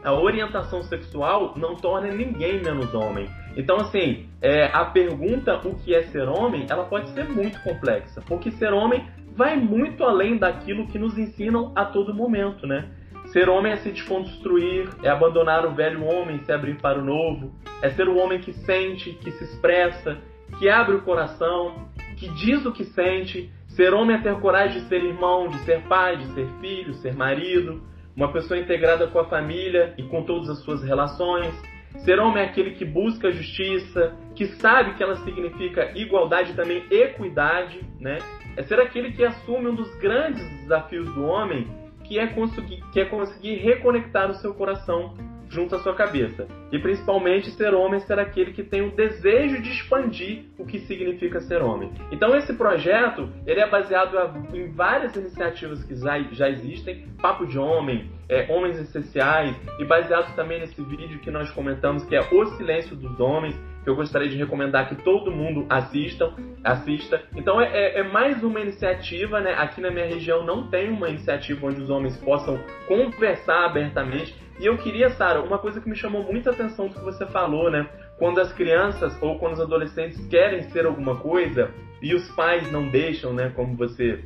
a orientação sexual não torna ninguém menos homem. Então, assim, é, a pergunta o que é ser homem, ela pode ser muito complexa, porque ser homem vai muito além daquilo que nos ensinam a todo momento, né? Ser homem é se desconstruir, é abandonar o velho homem e se abrir para o novo, é ser o homem que sente, que se expressa, que abre o coração, que diz o que sente. Ser homem é ter coragem de ser irmão, de ser pai, de ser filho, ser marido, uma pessoa integrada com a família e com todas as suas relações. Ser homem é aquele que busca a justiça, que sabe que ela significa igualdade e também equidade, né? É ser aquele que assume um dos grandes desafios do homem, que é conseguir, que é conseguir reconectar o seu coração junto à sua cabeça. E principalmente ser homem ser aquele que tem o desejo de expandir o que significa ser homem. Então esse projeto ele é baseado em várias iniciativas que já, já existem, Papo de Homem, é, Homens Essenciais, e baseado também nesse vídeo que nós comentamos que é O Silêncio dos Homens, que eu gostaria de recomendar que todo mundo assista. assista. Então é, é, é, mais uma iniciativa, né? Aqui na minha região não tem uma iniciativa onde os homens possam conversar abertamente. E eu queria, Sara, uma coisa que me chamou muita atenção do que você falou, né? Quando as crianças ou quando os adolescentes querem ser alguma coisa e os pais não deixam, né? Como você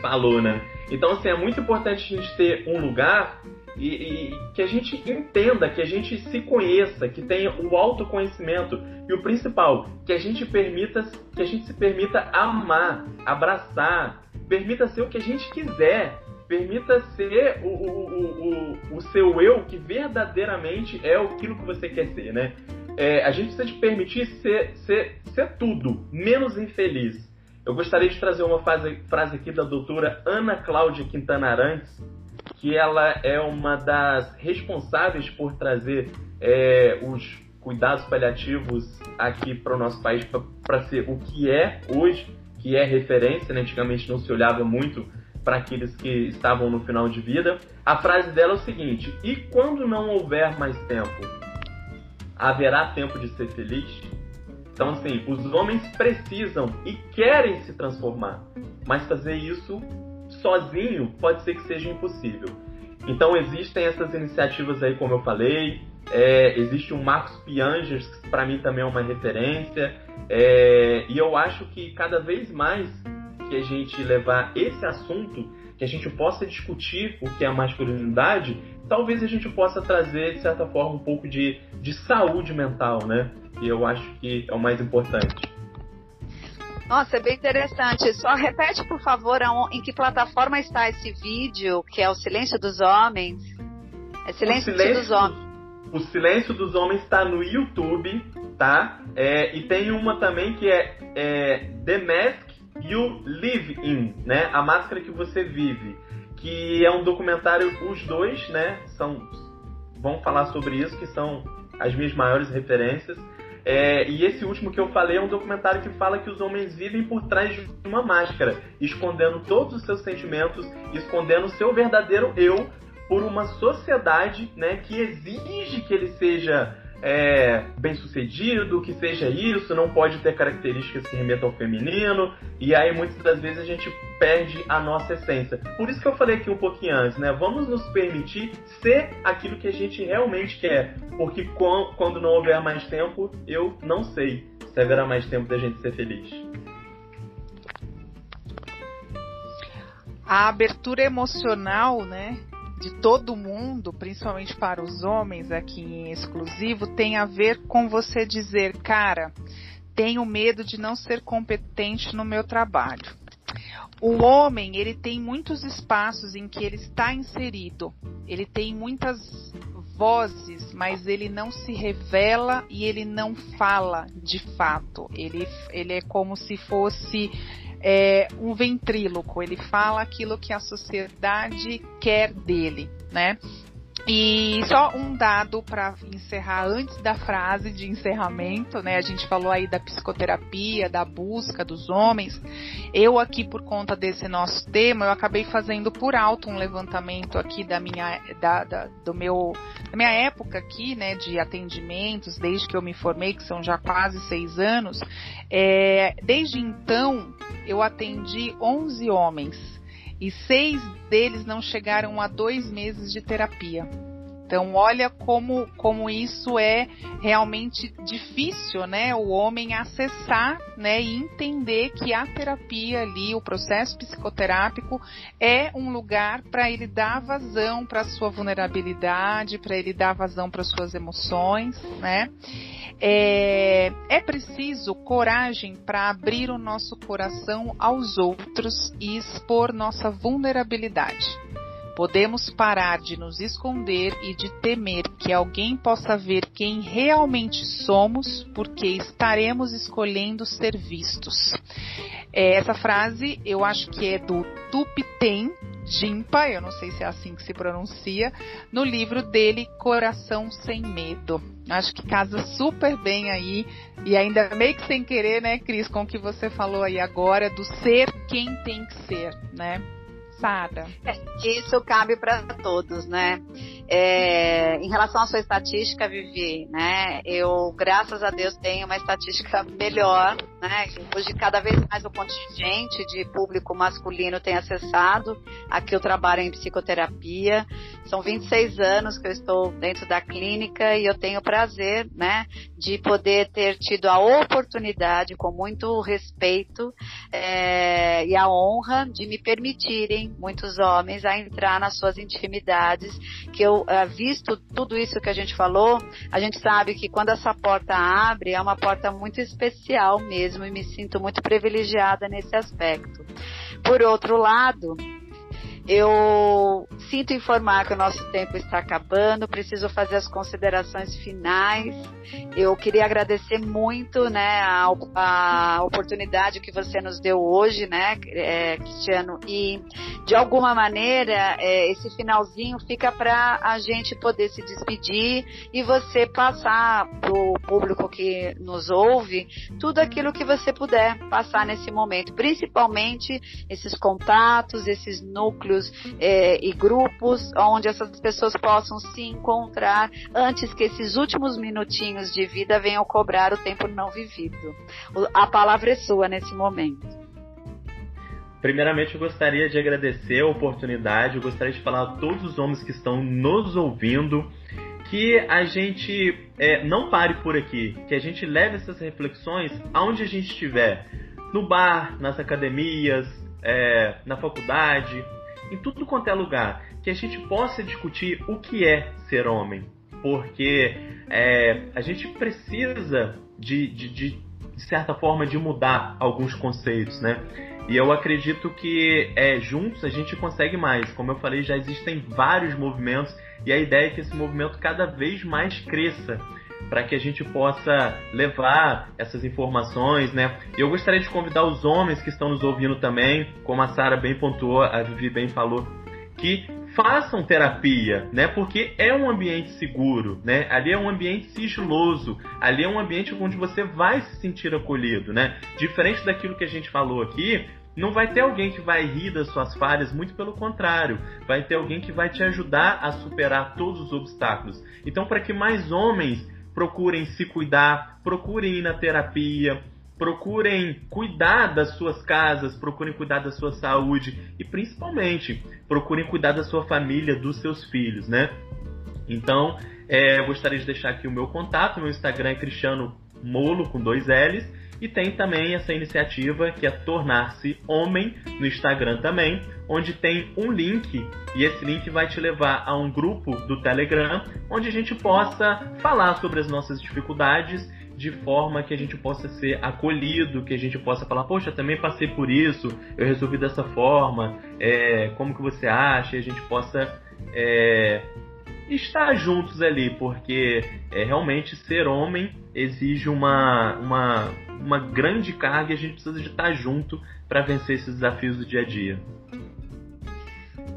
falou, né? Então, assim, é muito importante a gente ter um lugar e, e, que a gente entenda, que a gente se conheça, que tenha o autoconhecimento e o principal, que a gente permita, que a gente se permita amar, abraçar, permita ser o que a gente quiser, permita ser o, o, o, o, seu eu que verdadeiramente é aquilo que você quer ser, né? É, a gente precisa te permitir ser, ser, ser tudo, menos infeliz. Eu gostaria de trazer uma frase, frase aqui da doutora Ana Cláudia Quintana Arantes, que ela é uma das responsáveis por trazer é, os cuidados paliativos aqui para o nosso país para ser o que é hoje, que é referência, né? antigamente não se olhava muito para aqueles que estavam no final de vida. A frase dela é o seguinte: E quando não houver mais tempo, haverá tempo de ser feliz? Então, assim, os homens precisam e querem se transformar, mas fazer isso sozinho pode ser que seja impossível. Então existem essas iniciativas aí, como eu falei. É, existe o Marcos Piangers, que para mim também é uma referência. É, e eu acho que cada vez mais que a gente levar esse assunto, que a gente possa discutir o que é a masculinidade, talvez a gente possa trazer, de certa forma, um pouco de, de saúde mental, né? E eu acho que é o mais importante. Nossa, é bem interessante. Só repete, por favor, em que plataforma está esse vídeo, que é o Silêncio dos Homens? É Silêncio, silêncio dos Homens. O Silêncio dos Homens está no YouTube, tá? É, e tem uma também que é, é The Mask You Live In, né? A máscara que você vive, que é um documentário. Os dois, né? São vão falar sobre isso, que são as minhas maiores referências. É, e esse último que eu falei é um documentário que fala que os homens vivem por trás de uma máscara, escondendo todos os seus sentimentos, escondendo o seu verdadeiro eu por uma sociedade né, que exige que ele seja é, bem sucedido, que seja isso, não pode ter características que remetam ao feminino, e aí muitas das vezes a gente perde a nossa essência. Por isso que eu falei aqui um pouquinho antes, né? Vamos nos permitir ser aquilo que a gente realmente quer, porque quando não houver mais tempo, eu não sei se haverá mais tempo da gente ser feliz. A abertura emocional, né? De todo mundo, principalmente para os homens aqui em exclusivo, tem a ver com você dizer, cara, tenho medo de não ser competente no meu trabalho. O homem, ele tem muitos espaços em que ele está inserido. Ele tem muitas vozes, mas ele não se revela e ele não fala de fato. Ele, ele é como se fosse é, um ventríloco, ele fala aquilo que a sociedade quer dele, né? E só um dado para encerrar antes da frase de encerramento, né? A gente falou aí da psicoterapia, da busca dos homens. Eu aqui por conta desse nosso tema, eu acabei fazendo por alto um levantamento aqui da minha da, da do meu da minha época aqui, né, de atendimentos, desde que eu me formei, que são já quase seis anos. É, desde então, eu atendi 11 homens e seis deles não chegaram a dois meses de terapia. Então, olha como, como isso é realmente difícil, né? O homem acessar, né? E entender que a terapia ali, o processo psicoterápico, é um lugar para ele dar vazão para sua vulnerabilidade, para ele dar vazão para suas emoções, né? É, é preciso coragem para abrir o nosso coração aos outros e expor nossa vulnerabilidade. Podemos parar de nos esconder e de temer que alguém possa ver quem realmente somos, porque estaremos escolhendo ser vistos. É, essa frase eu acho que é do Tupiten Jimpa, eu não sei se é assim que se pronuncia, no livro dele Coração Sem Medo. Acho que casa super bem aí, e ainda meio que sem querer, né, Cris, com o que você falou aí agora, do ser quem tem que ser, né? É, isso cabe para todos, né? É, em relação à sua estatística, Vivi, né? Eu, graças a Deus, tenho uma estatística melhor, né? Hoje, cada vez mais o contingente de público masculino tem acessado. Aqui eu trabalho em psicoterapia. São 26 anos que eu estou dentro da clínica e eu tenho o prazer, né? De poder ter tido a oportunidade, com muito respeito é, e a honra de me permitirem, muitos homens, a entrar nas suas intimidades, que eu uh, visto tudo isso que a gente falou, a gente sabe que quando essa porta abre, é uma porta muito especial mesmo e me sinto muito privilegiada nesse aspecto. Por outro lado, eu sinto informar que o nosso tempo está acabando, preciso fazer as considerações finais. Eu queria agradecer muito, né, a, a oportunidade que você nos deu hoje, né, é, Cristiano, e de alguma maneira é, esse finalzinho fica para a gente poder se despedir e você passar para o público que nos ouve tudo aquilo que você puder passar nesse momento, principalmente esses contatos, esses núcleos é, e grupos onde essas pessoas possam se encontrar antes que esses últimos minutinhos de vida venham cobrar o tempo não vivido. A palavra é sua nesse momento. Primeiramente, eu gostaria de agradecer a oportunidade, eu gostaria de falar a todos os homens que estão nos ouvindo que a gente é, não pare por aqui, que a gente leve essas reflexões aonde a gente estiver, no bar, nas academias, é, na faculdade, em tudo quanto é lugar, que a gente possa discutir o que é ser homem, porque é, a gente precisa de, de, de, de, certa forma de mudar alguns conceitos, né? E eu acredito que é, juntos a gente consegue mais. Como eu falei, já existem vários movimentos e a ideia é que esse movimento cada vez mais cresça para que a gente possa levar essas informações, né? Eu gostaria de convidar os homens que estão nos ouvindo também, como a Sara bem pontuou, a Vivi bem falou, que façam terapia, né? Porque é um ambiente seguro, né? Ali é um ambiente sigiloso, ali é um ambiente onde você vai se sentir acolhido, né? Diferente daquilo que a gente falou aqui, não vai ter alguém que vai rir das suas falhas, muito pelo contrário, vai ter alguém que vai te ajudar a superar todos os obstáculos. Então, para que mais homens procurem se cuidar, procurem ir na terapia, procurem cuidar das suas casas, procurem cuidar da sua saúde e principalmente procurem cuidar da sua família, dos seus filhos, né? Então, é, eu gostaria de deixar aqui o meu contato, meu Instagram é Cristiano Molo com dois L's e tem também essa iniciativa que é Tornar-se Homem no Instagram também, onde tem um link e esse link vai te levar a um grupo do Telegram onde a gente possa falar sobre as nossas dificuldades de forma que a gente possa ser acolhido, que a gente possa falar, poxa, também passei por isso, eu resolvi dessa forma, é, como que você acha, e a gente possa é, estar juntos ali, porque é, realmente ser homem exige uma, uma, uma grande carga e a gente precisa de estar junto para vencer esses desafios do dia a dia.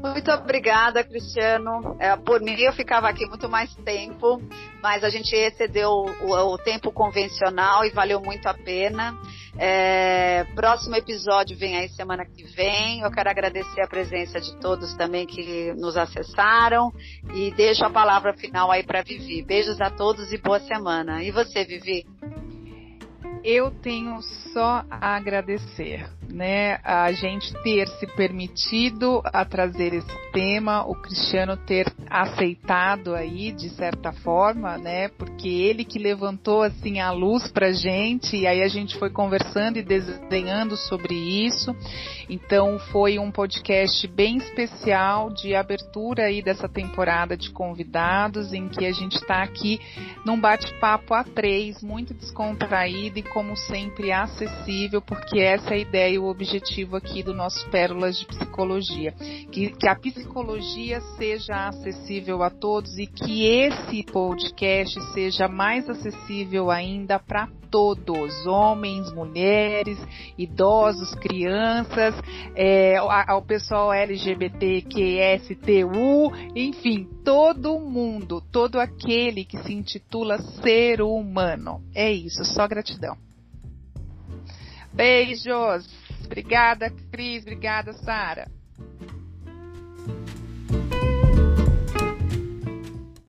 Muito obrigada, Cristiano. É, por mim, eu ficava aqui muito mais tempo, mas a gente excedeu o, o tempo convencional e valeu muito a pena. É, próximo episódio vem aí semana que vem. Eu quero agradecer a presença de todos também que nos acessaram e deixo a palavra final aí para Vivi. Beijos a todos e boa semana. E você, Vivi? Eu tenho só a agradecer né, a gente ter se permitido a trazer esse tema, o Cristiano ter aceitado aí de certa forma, né, porque ele que levantou assim a luz pra gente e aí a gente foi conversando e desenhando sobre isso. Então foi um podcast bem especial de abertura aí dessa temporada de convidados em que a gente está aqui num bate-papo a três, muito descontraído e como sempre acessível, porque essa é a ideia o objetivo aqui do nosso Pérolas de Psicologia. Que, que a psicologia seja acessível a todos e que esse podcast seja mais acessível ainda para todos, homens, mulheres, idosos, crianças, é, ao pessoal LGBTQSTU, enfim, todo mundo, todo aquele que se intitula ser humano. É isso, só gratidão. Beijos! Obrigada, Cris. Obrigada, Sara.